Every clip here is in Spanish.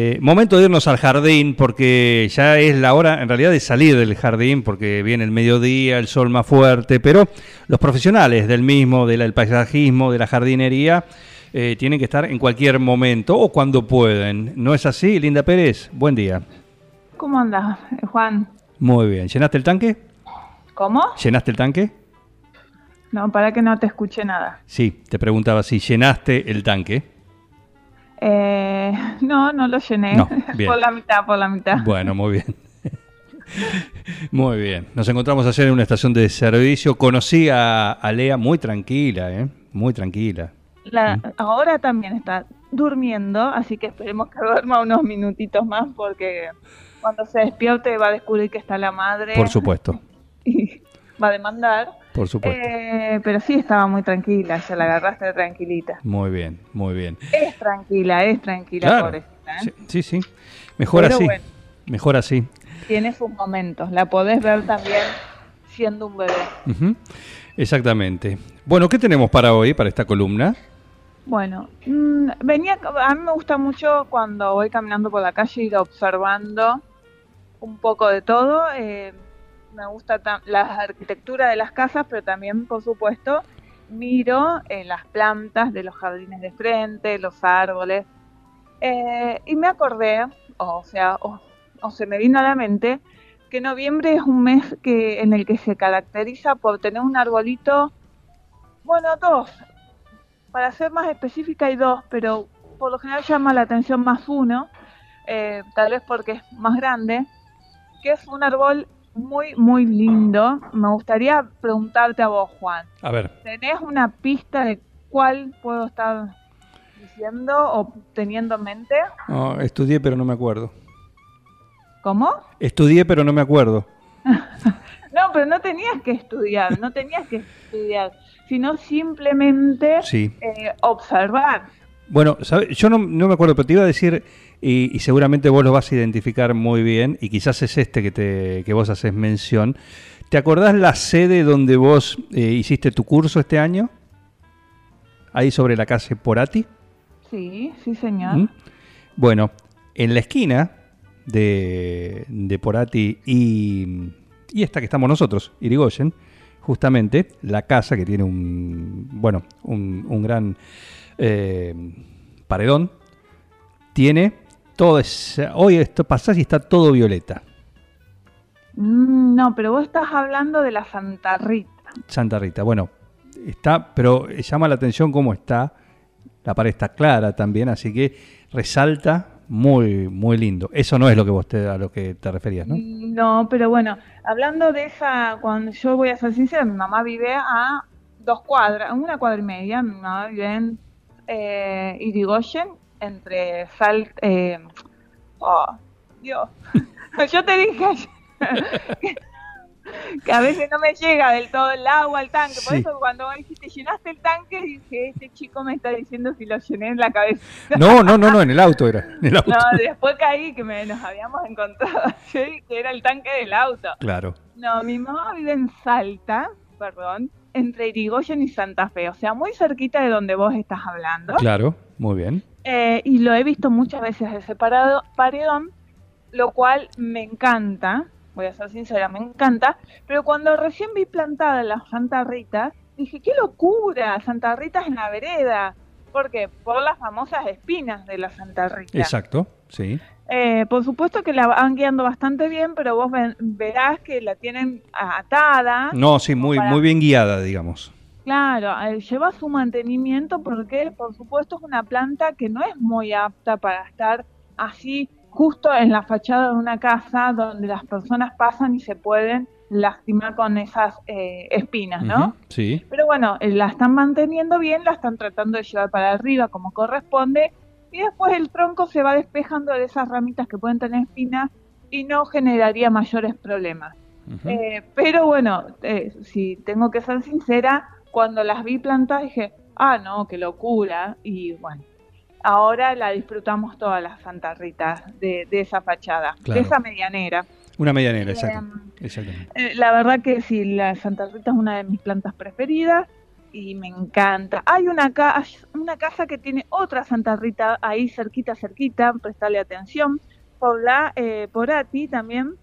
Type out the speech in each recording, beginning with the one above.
Eh, momento de irnos al jardín porque ya es la hora en realidad de salir del jardín porque viene el mediodía, el sol más fuerte, pero los profesionales del mismo, del paisajismo, de la jardinería, eh, tienen que estar en cualquier momento o cuando pueden. ¿No es así, Linda Pérez? Buen día. ¿Cómo andas, Juan? Muy bien. ¿Llenaste el tanque? ¿Cómo? ¿Llenaste el tanque? No, para que no te escuche nada. Sí, te preguntaba si llenaste el tanque. Eh, no, no lo llené. No, por la mitad, por la mitad. Bueno, muy bien. Muy bien. Nos encontramos ayer en una estación de servicio. Conocí a, a Lea muy tranquila, ¿eh? Muy tranquila. La- ahora también está durmiendo, así que esperemos que duerma unos minutitos más porque cuando se despierte va a descubrir que está la madre Por supuesto, y va a demandar. Por supuesto. Eh, pero sí estaba muy tranquila, ya la agarraste tranquilita. Muy bien, muy bien. Es tranquila, es tranquila, Claro. pobrecita, ¿eh? Sí, sí, sí. Mejor Pero así. bueno. Mejor así. Tiene sus momentos, la podés ver también siendo un bebé. Exactamente. Bueno, ¿qué tenemos para hoy, para esta columna? Bueno, mm, venía, a mí me gusta mucho cuando voy caminando por la calle ir observando un poco de todo. eh, me gusta la arquitectura de las casas, pero también, por supuesto, miro eh, las plantas de los jardines de frente, los árboles. eh, y me acordé, o sea, o, o se me vino a la mente, que noviembre es un mes que en el que se caracteriza por tener un arbolito, bueno, dos, para ser más específica hay dos, pero por lo general llama la atención más uno, eh, tal vez porque es más grande, que es un árbol muy, muy lindo. Me gustaría preguntarte a vos, Juan, A ver. ¿tenés una pista de cuál puedo estar diciendo o teniendo en mente? No, estudié, pero no me acuerdo. ¿Cómo? Estudié, pero no me acuerdo. No, pero no tenías que estudiar, no tenías que estudiar, sino simplemente Sí. eh, observar. Bueno, ¿sabe? yo no, no me acuerdo, pero te iba a decir, y, y seguramente vos lo vas a identificar muy bien, y quizás es este que, te, que vos haces mención. ¿Te acordás la sede donde vos eh, hiciste tu curso este año? Ahí sobre la calle Porati. Sí, sí, señor. ¿Mm? Bueno, en la esquina de, de Porati y, y esta que estamos nosotros, Irigoyen, justamente la casa que tiene un, bueno, un, un gran eh, paredón, tiene todo ese, hoy esto pasás y está todo violeta. Mm, No, pero vos estás hablando de la Santa Rita. Santa Rita. Bueno, está, pero llama la atención cómo está. La pared está clara también, así que resalta muy, muy lindo. Eso no es lo que vos te, a lo que te referías, ¿no? No, pero bueno, hablando de esa, cuando yo voy a ser sincera, mi mamá vive a dos cuadras, una cuadra y media, mi mamá vive en eh, Irigoyen, entre Sal... Eh, oh, Dios, yo te dije que, a veces no me llega del todo el agua al tanque, por Sí. eso cuando vos dijiste llenaste el tanque, dije, este chico me está diciendo si lo llené en la cabeza. No, no, no, no, en el auto era. En el auto. No, después caí que me, nos habíamos encontrado, yo dije que era el tanque del auto. Claro. No, mi mamá vive en Salta, perdón, entre Irigoyen y Santa Fe, o sea, muy cerquita de donde vos estás hablando. Claro, muy bien. Eh, y lo he visto muchas veces ese parado, paredón, lo cual me encanta, voy a ser sincera, me encanta, pero cuando recién vi plantada la Santa Rita, dije, qué locura, Santa Rita es en la vereda. ¿Por qué? Por las famosas espinas de la Santa Rita. Exacto, sí. Eh, por supuesto que la van guiando bastante bien, pero vos ven- verás que la tienen atada. No, sí, muy, Para- muy bien guiada, digamos. Claro, eh, lleva su mantenimiento porque, por supuesto, es una planta que no es muy apta para estar así justo en la fachada de una casa donde las personas pasan y se pueden lastimar con esas eh, espinas, ¿no? Sí. Pero bueno, eh, la están manteniendo bien, la están tratando de llevar para arriba como corresponde y después el tronco se va despejando de esas ramitas que pueden tener espinas y no generaría mayores problemas. Eh, pero bueno, eh, si tengo que ser sincera, cuando las vi plantadas dije, ah, no, qué locura. Y bueno, ahora la disfrutamos todas las Santa Rita de, de esa fachada, Claro. de esa medianera. Una medianera, exacto. Exactamente. Eh, la verdad que sí, la Santa Rita es una de mis plantas preferidas y me encanta. Hay una, ca- una casa que tiene otra Santa Rita ahí cerquita, cerquita, prestarle atención, por la eh, Porati también.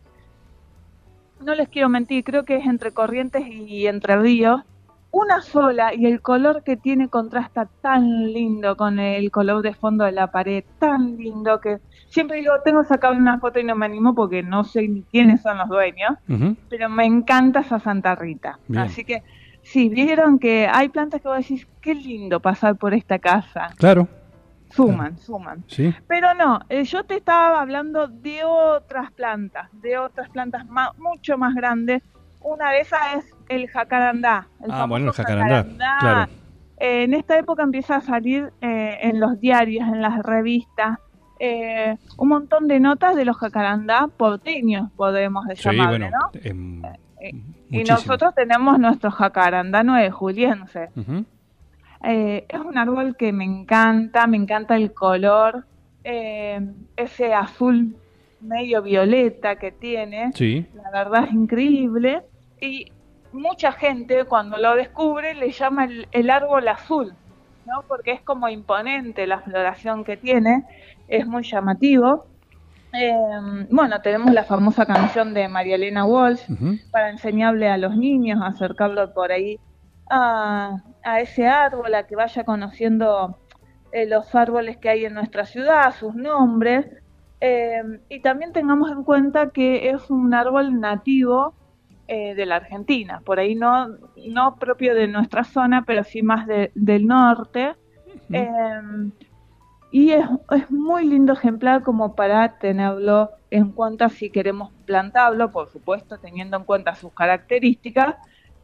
No les quiero mentir, creo que es entre Corrientes y Entre Ríos. Una sola y el color que tiene contrasta tan lindo con el color de fondo de la pared, tan lindo que siempre digo, tengo sacar una foto y no me animo porque no sé ni quiénes son los dueños pero me encanta esa Santa Rita. Bien. Así que si vieron que hay plantas que vos decís, qué lindo pasar por esta casa, Claro, suman, suman. sí. Pero no, eh, yo te estaba hablando de otras plantas, de otras plantas ma- mucho más grandes. Una de esas es el jacarandá. el Ah, bueno, el jacarandá, claro. Eh, en esta época empieza a salir eh, en los diarios, en las revistas, eh, un montón de notas de los jacarandá porteños, podemos Sí, llamarle, bueno. ¿no? Eh, Y nosotros tenemos nuestro jacarandá 9 juliense. Eh, es un árbol que me encanta, me encanta el color, eh, ese azul medio violeta que tiene, Sí, la verdad es increíble. Y mucha gente cuando lo descubre le llama el, el árbol azul, ¿no? Porque es como imponente la floración que tiene, es muy llamativo. Eh, bueno, tenemos la famosa canción de María Elena Walsh, para enseñarle a los niños, acercarlo por ahí a, a ese árbol, a que vaya conociendo eh, los árboles que hay en nuestra ciudad, sus nombres, eh, y también tengamos en cuenta que es un árbol nativo eh, de la Argentina, por ahí no, no propio de nuestra zona, pero sí más de- del norte. Eh, y es, es muy lindo ejemplar como para tenerlo en cuenta si queremos plantarlo, por supuesto, teniendo en cuenta sus características,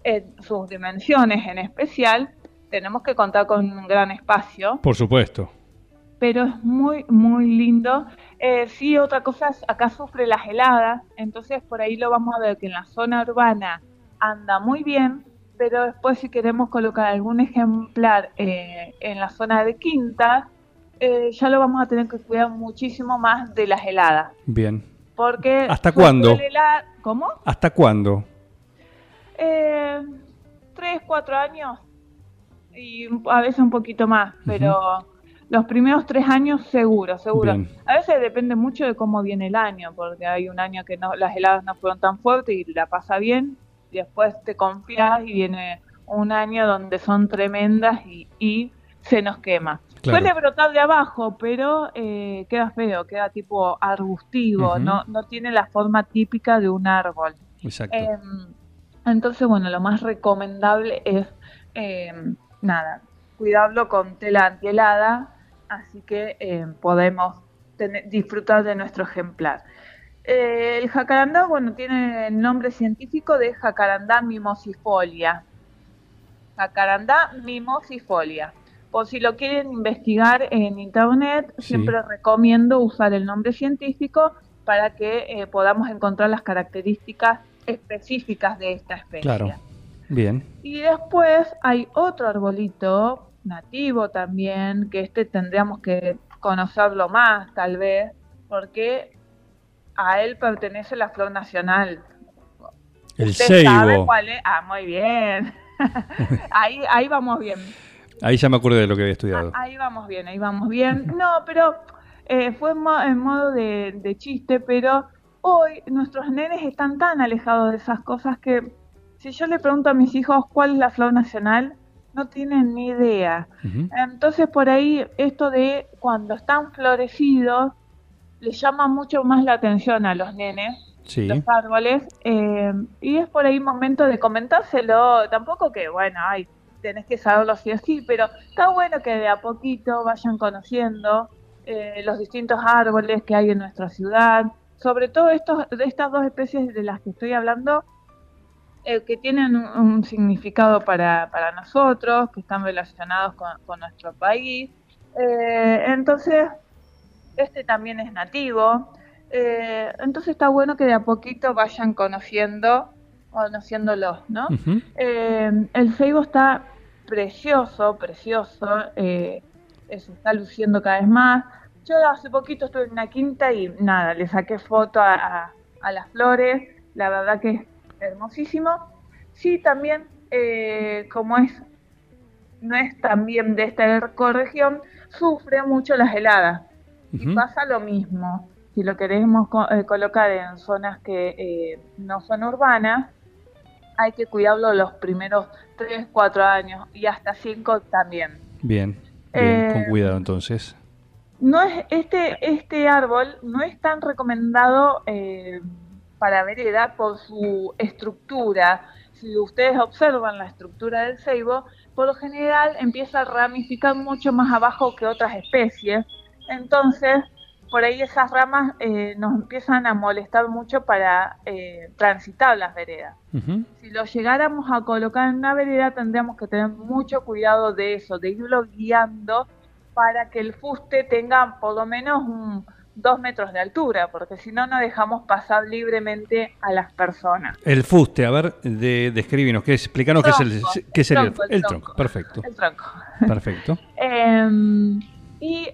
eh, sus dimensiones en especial. Tenemos que contar con un gran espacio, por supuesto. pero es muy, muy lindo. Eh, sí, otra cosa es, acá sufre las heladas, entonces por ahí lo vamos a ver que en la zona urbana anda muy bien, pero después si queremos colocar algún ejemplar eh, en la zona de quinta, eh, ya lo vamos a tener que cuidar muchísimo más de las heladas. Bien. Porque ¿Hasta cuándo? helar- ¿Cómo? ¿Hasta cuándo? Eh, tres, cuatro años y a veces un poquito más, pero los primeros tres años seguro, seguro. Bien. A veces depende mucho de cómo viene el año, porque hay un año que no, las heladas no fueron tan fuertes y la pasa bien, y después te confías y viene un año donde son tremendas y, y se nos quema. Claro. Suele brotar de abajo, pero eh, queda feo, queda tipo arbustivo, no, no tiene la forma típica de un árbol. Exacto. Em, entonces, bueno, lo más recomendable es, em, nada, cuidarlo con tela antihelada, así que em, podemos tener- disfrutar de nuestro ejemplar. Eh, el jacarandá, bueno, tiene el nombre científico de jacarandá mimosifolia. Jacarandá mimosifolia. Por si lo quieren investigar en internet, Sí. siempre recomiendo usar el nombre científico para que eh, podamos encontrar las características específicas de esta especie. Claro. Bien. Y después hay otro arbolito nativo también, que este tendríamos que conocerlo más tal vez, porque a él pertenece la flor nacional. El ¿Usted sabe ceibo. cuál es? Ah, muy bien. ahí, ahí vamos bien. Ahí ya me acuerdo de lo que había estudiado. Ahí vamos bien, ahí vamos bien. No, pero eh, fue en, mo- en modo de, de chiste, pero hoy nuestros nenes están tan alejados de esas cosas que si yo le pregunto a mis hijos cuál es la flor nacional, no tienen ni idea. Entonces por ahí esto de cuando están florecidos les llama mucho más la atención a los nenes Sí. los árboles eh, y es por ahí momento de comentárselo tampoco que bueno ay tenés que saberlo sí o sí pero está bueno que de a poquito vayan conociendo eh, los distintos árboles que hay en nuestra ciudad. Sobre todo estos de estas dos especies de las que estoy hablando eh, que tienen un, un significado para, para nosotros que están relacionados con, con nuestro país. Eh, entonces este también es nativo. Eh, entonces está bueno que de a poquito vayan conociendo, conociéndolos, ¿no? El ceibo está precioso, precioso, eh, se está luciendo cada vez más. Yo hace poquito estuve en una quinta y nada, le saqué foto a, a- a las flores, la verdad que es hermosísimo. Sí, también, eh, como es, no es también de esta ecorregión, sufre mucho las heladas. Y pasa lo mismo. Si lo queremos co- eh, colocar en zonas que eh, no son urbanas, hay que cuidarlo los primeros 3, 4 años y hasta 5 también. Bien, bien, Eh, con cuidado entonces. No es este este árbol no es tan recomendado eh, para vereda por su estructura. Si ustedes observan la estructura del ceibo, por lo general empieza a ramificar mucho más abajo que otras especies. Entonces, por ahí esas ramas eh, nos empiezan a molestar mucho para eh, transitar las veredas. Si lo llegáramos a colocar en una vereda, tendríamos que tener mucho cuidado de eso, de irlo guiando para que el fuste tenga por lo menos un, dos metros de altura, porque si no, no dejamos pasar libremente a las personas. El fuste, a ver, de, describinos, ¿qué es? explícanos qué, es el, Tronco, qué sería el, tronco, el el tronco. tronco. Perfecto, El tronco. perfecto. Em, y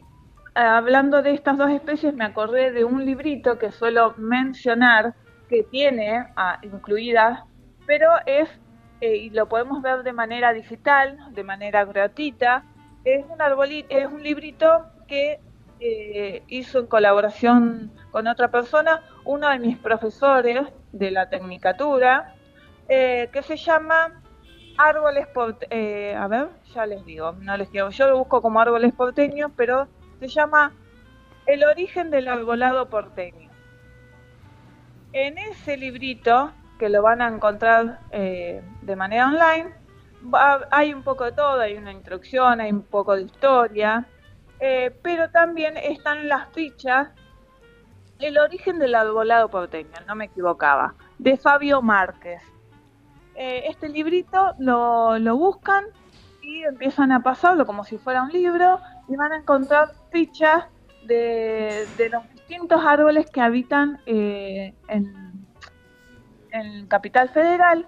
hablando de estas dos especies, me acordé de un librito que suelo mencionar que tiene ah, incluidas, pero es, eh, y lo podemos ver de manera digital, de manera gratuita, es un, arboli- es un librito que eh, hizo en colaboración con otra persona, uno de mis profesores de la Tecnicatura, eh, que se llama Árboles por, eh, a ver, ya les digo, no les digo, yo lo busco como árboles porteños, pero se llama El origen del arbolado porteño. En ese librito, que lo van a encontrar eh, de manera online, hay un poco de todo, hay una introducción, hay un poco de historia, eh, pero también están las fichas El origen del arbolado porteño, no me equivocaba, de Fabio Márquez. Eh, este librito lo, lo buscan y empiezan a pasarlo como si fuera un libro y van a encontrar fichas de, de los distintos árboles que habitan eh, en, en Capital Federal.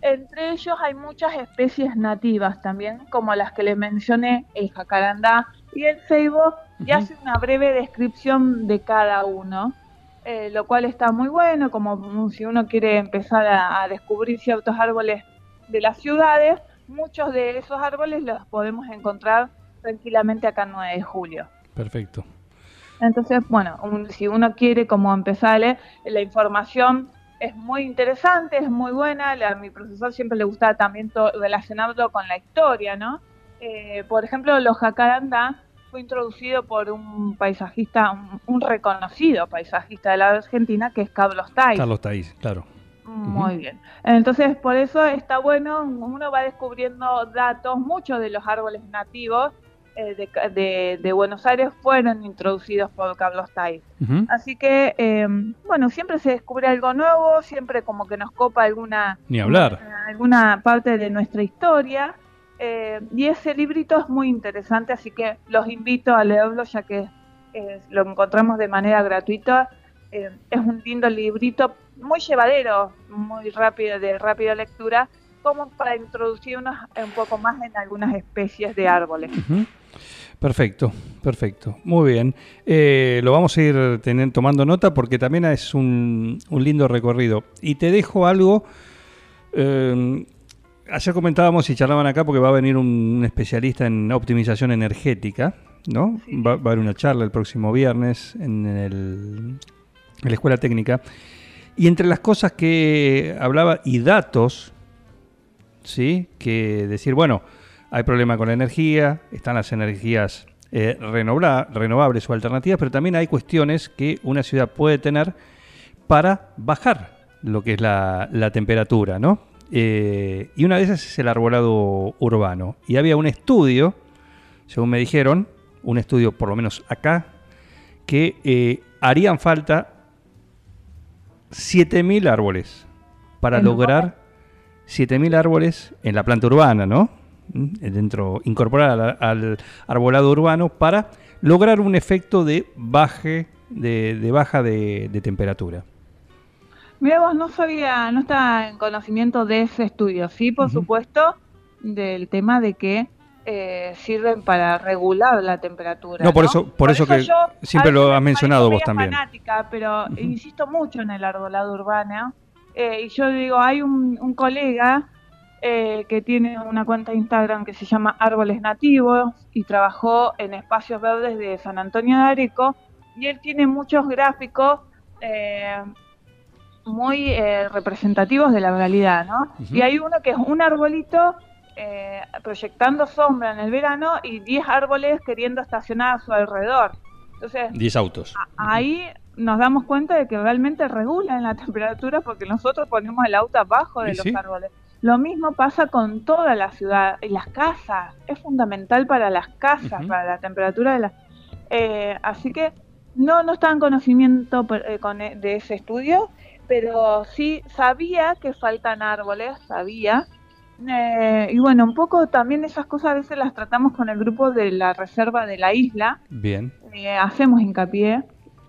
Entre ellos hay muchas especies nativas también, como las que les mencioné, el jacarandá y el ceibo, y hace una breve descripción de cada uno, eh, lo cual está muy bueno, como si uno quiere empezar a, a descubrir ciertos árboles de las ciudades, muchos de esos árboles los podemos encontrar tranquilamente acá en 9 de julio. Perfecto. Entonces, bueno, un- si uno quiere como empezar a leer, la información es muy interesante, es muy buena. la- a mi profesor siempre le gustaba también relacionarlo con la historia, ¿no? Eh, por ejemplo, los jacarandá fue introducido por un paisajista, un, un reconocido paisajista de la Argentina, que es Carlos Tais. Carlos Taís, claro. Muy bien. Entonces, por eso está bueno, uno va descubriendo datos, muchos de los árboles nativos de, ca- de- de Buenos Aires fueron introducidos por Carlos Tais. Así que, eh, bueno, siempre se descubre algo nuevo, siempre como que nos copa alguna, Ni hablar. alguna parte de nuestra historia. eh, y ese librito es muy interesante, así que los invito a leerlo ya que eh, lo encontramos de manera gratuita. Eh, es un lindo librito, muy llevadero, muy rápido, de rápida lectura, como para introducirnos un poco más en algunas especies de árboles. Perfecto, perfecto. Muy bien. Eh, lo vamos a ir tomando nota porque también es un, un lindo recorrido. Y te dejo algo. eh, ayer comentábamos y charlaban acá porque va a venir un, especialista en optimización energética, ¿no? Va, va a haber una charla el próximo viernes en, el, en la Escuela Técnica. Y entre las cosas que hablaba y datos, ¿sí? Que decir, bueno, hay problema con la energía, están las energías eh, renovables o alternativas, pero también hay cuestiones que una ciudad puede tener para bajar lo que es la, la temperatura, ¿no? Eh, y una de esas es el arbolado urbano. Y había un estudio, según me dijeron, un estudio por lo menos acá, que eh, harían falta 7.000 árboles para ¿En lograr 7.000 árboles en la planta urbana, ¿no? ¿Mm? Dentro, incorporar al, al arbolado urbano para lograr un efecto de baje de, de baja de, de temperatura. Mira, vos no sabía, no está en conocimiento de ese estudio. Sí, por supuesto, del tema de que eh, sirven para regular la temperatura. No, por eso- por eso que yo, siempre lo has mencionado vos también. fanática, pero insisto mucho en el arbolado urbano. Eh, y yo digo, hay un, un colega eh, que tiene una cuenta de Instagram que se llama Árboles Nativos y trabajó en espacios verdes de San Antonio de Areco y él tiene muchos gráficos eh, muy eh, representativos de la realidad, ¿no? Y hay uno que es un arbolito eh, proyectando sombra en el verano y 10 árboles queriendo estacionar a su alrededor. Entonces, 10 autos. ahí nos damos cuenta de que realmente regulan la temperatura porque nosotros ponemos el auto abajo de los sí. árboles. Lo mismo pasa con toda la ciudad y las casas. Es fundamental para las casas, para la temperatura de las... Eh, así que no, no estaba en conocimiento eh, con e- de ese estudio, pero sí sabía que faltan árboles, sabía. Eh, y bueno, un poco también esas cosas a veces las tratamos con el grupo de la reserva de la isla, Bien. eh, hacemos hincapié.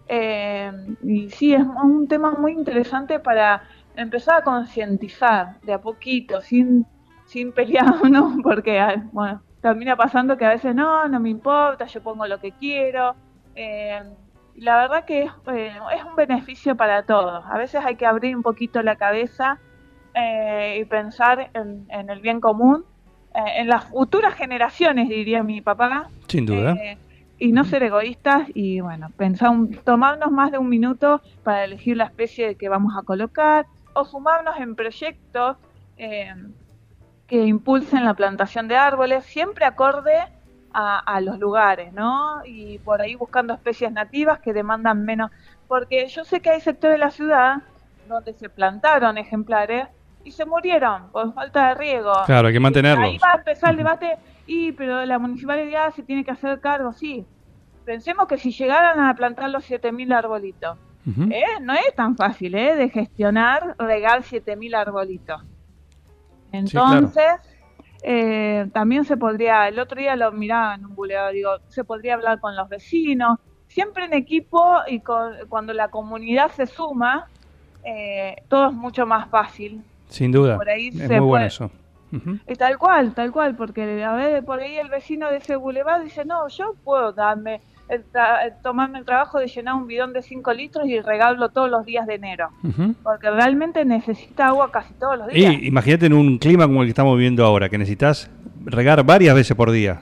Eh, y sí, es un tema muy interesante para empezar a concientizar de a poquito, sin, sin pelearnos, porque bueno, termina pasando que a veces no, no me importa, yo pongo lo que quiero. Eh, la verdad que es, eh, es un beneficio para todos. A veces hay que abrir un poquito la cabeza eh, y pensar en, en el bien común, eh, en las futuras generaciones, diría mi papá. Sin duda. Eh, y no ser egoístas y bueno, pensar un- tomarnos más de un minuto para elegir la especie que vamos a colocar o sumarnos en proyectos eh, que impulsen la plantación de árboles, siempre acorde a, a los lugares, ¿no? Y por ahí buscando especies nativas que demandan menos, porque yo sé que hay sectores de la ciudad donde se plantaron ejemplares y se murieron por falta de riego. Claro, hay que mantenerlos. Ahí va a empezar el debate, y pero la municipalidad se tiene que hacer cargo, sí. Pensemos que si llegaran a plantar los 7.000 arbolitos, ¿eh? no es tan fácil ¿eh? de gestionar, regar 7.000 arbolitos. Entonces, eh, también se podría, el otro día lo miraba en un bulevar, digo, se podría hablar con los vecinos, siempre en equipo y con- cuando la comunidad se suma, eh, todo es mucho más fácil. Sin duda. por ahí es se muy bueno eso. Y tal cual, tal cual, porque a ver, por ahí el vecino de ese bulevar dice, no, yo puedo darme, el tomarme el trabajo de llenar un bidón de 5 litros y regarlo todos los días de enero, porque realmente necesita agua casi todos los días. Y imagínate en un clima como el que estamos viviendo ahora, que necesitas regar varias veces por día.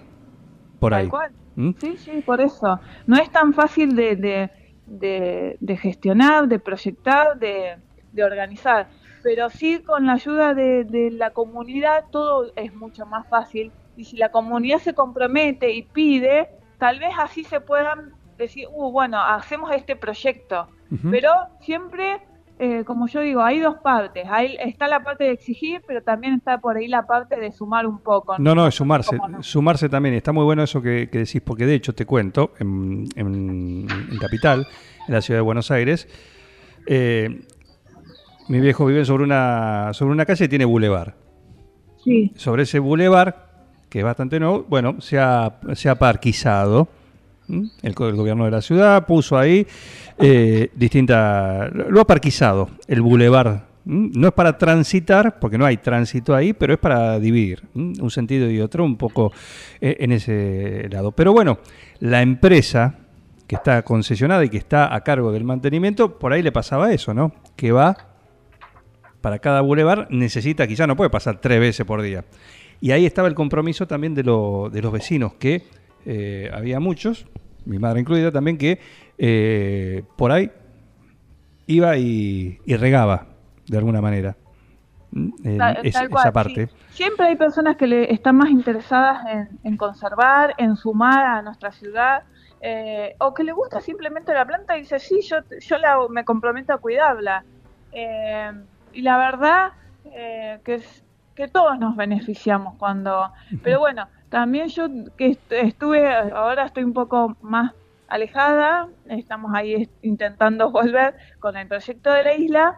Por tal ahí. cual. ¿Mm? Sí, sí, por eso. No es tan fácil de, de, de- de gestionar, de proyectar, de, organizar, pero sí con la ayuda de, de la comunidad todo es mucho más fácil y si la comunidad se compromete y pide, tal vez así se puedan decir, uh, bueno, hacemos este proyecto, pero siempre... eh, como yo digo, hay dos partes. Hay, está la parte de exigir, pero también está por ahí la parte de sumar un poco. No, no, es sumarse. ¿Cómo no? Sumarse también. Está muy bueno eso que, que decís, porque de hecho te cuento, en, en- en Capital, en la ciudad de Buenos Aires, eh, mi viejo vive sobre una, sobre una calle que tiene bulevar. Sí, Sobre ese bulevar, que es bastante nuevo, bueno, se ha, se ha parquizado. El, gobierno de la ciudad puso ahí eh, distinta. Lo ha parquizado, el bulevar. No es para transitar, porque no hay tránsito ahí, pero es para dividir un sentido y otro un poco eh, en ese lado. Pero bueno, la empresa que está concesionada y que está a cargo del mantenimiento, por ahí le pasaba eso, ¿no? Que va para cada bulevar necesita, quizá no puede pasar tres veces por día. Y ahí estaba el compromiso también de, lo- de los vecinos, que eh, había muchos, mi madre incluida también, que eh, por ahí iba y, y regaba de alguna manera. ¿Mm? En Tal- es- tal esa parte. sí. Siempre hay personas que le están más interesadas en, en conservar, en sumar a nuestra ciudad, eh, o que le gusta simplemente la planta y dice, sí, yo, yo la, me comprometo a cuidarla. Eh, y la verdad eh, que, es, que todos nos beneficiamos cuando... Pero bueno, también yo que est- estuve, ahora estoy un poco más alejada, estamos ahí intentando volver con el proyecto de la isla,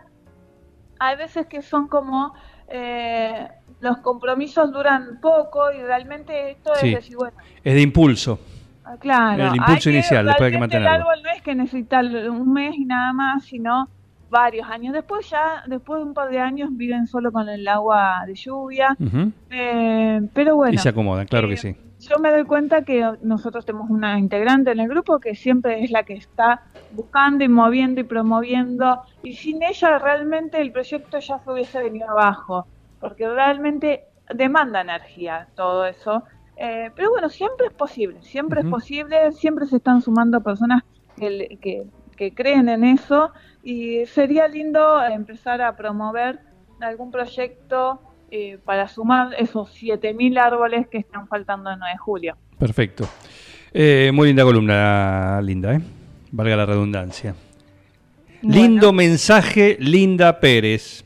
hay veces que son como eh, los compromisos duran poco y realmente esto Sí. es decir, bueno, Es de impulso. Ah, Claro. El impulso hay inicial, después hay que mantenerlo. El árbol no es que necesita un mes y nada más, sino varios años. Después ya, después de un par de años, viven solo con el agua de lluvia. Eh, pero bueno. y se acomodan, claro que eh, sí. Yo me doy cuenta que nosotros tenemos una integrante en el grupo que siempre es la que está buscando y moviendo y promoviendo y sin ella realmente el proyecto ya se hubiese venido abajo porque realmente demanda energía todo eso. Eh, pero bueno, siempre es posible, siempre es posible, siempre se están sumando personas que, que, que creen en eso y sería lindo empezar a promover algún proyecto eh, para sumar esos 7.000 árboles que están faltando el 9 de julio. Perfecto. Eh, muy linda columna, Linda, ¿eh? Valga la redundancia. Lindo mensaje, Linda Pérez.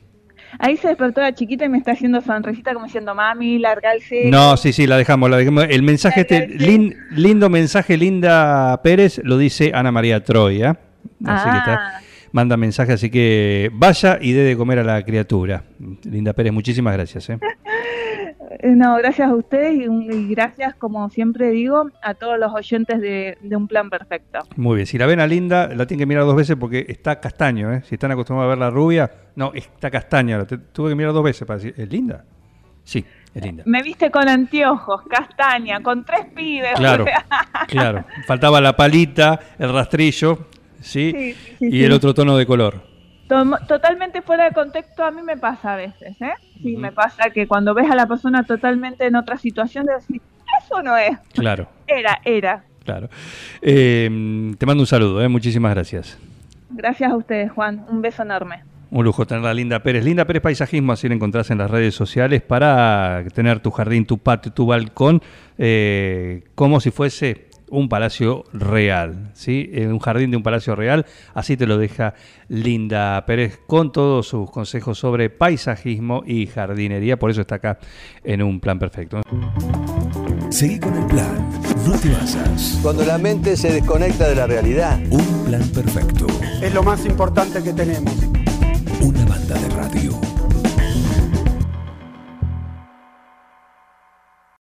ahí se despertó la chiquita y me está haciendo sonrisita como diciendo, mami, larga el celo". No, sí, sí, la dejamos, la dejamos. El mensaje este, Larga el lin- lindo mensaje, Linda Pérez, lo dice Ana María Troya. Así que está, Ah. manda mensaje, así que vaya y dé de comer a la criatura. Linda Pérez, muchísimas gracias. ¿eh? No, gracias a ustedes y, gracias, como siempre digo, a todos los oyentes de, de Un Plan Perfecto. Muy bien, si la ven a Linda, la tienen que mirar dos veces porque está castaño. ¿eh? Si están acostumbrados a ver la rubia, no, está castaña. Tuve que mirar dos veces para decir, ¿es linda? Sí, es linda. Me viste con anteojos, castaña, con tres pibes. Claro, claro. Faltaba la palita, el rastrillo, ¿sí? Sí, sí, sí, y el otro tono de color. Totalmente fuera de contexto a mí me pasa a veces, ¿eh? Sí, me pasa que cuando ves a la persona totalmente en otra situación, decís, eso no es, Claro, era, era. claro. Eh, te mando un saludo, ¿eh? muchísimas gracias. Gracias a ustedes, Juan. Un beso enorme. Un lujo tener a Linda Pérez. Linda Pérez Paisajismo, así la encontrás en las redes sociales para tener tu jardín, tu patio, tu balcón, eh, como si fuese un palacio real, ¿sí? Eh, un jardín de un palacio real, así te lo deja Linda Pérez con todos sus consejos sobre paisajismo y jardinería, por eso está acá en un plan perfecto. Seguí con el plan. No te basas. Cuando la mente se desconecta de la realidad, Un plan perfecto. es lo más importante que tenemos. Una banda de radio.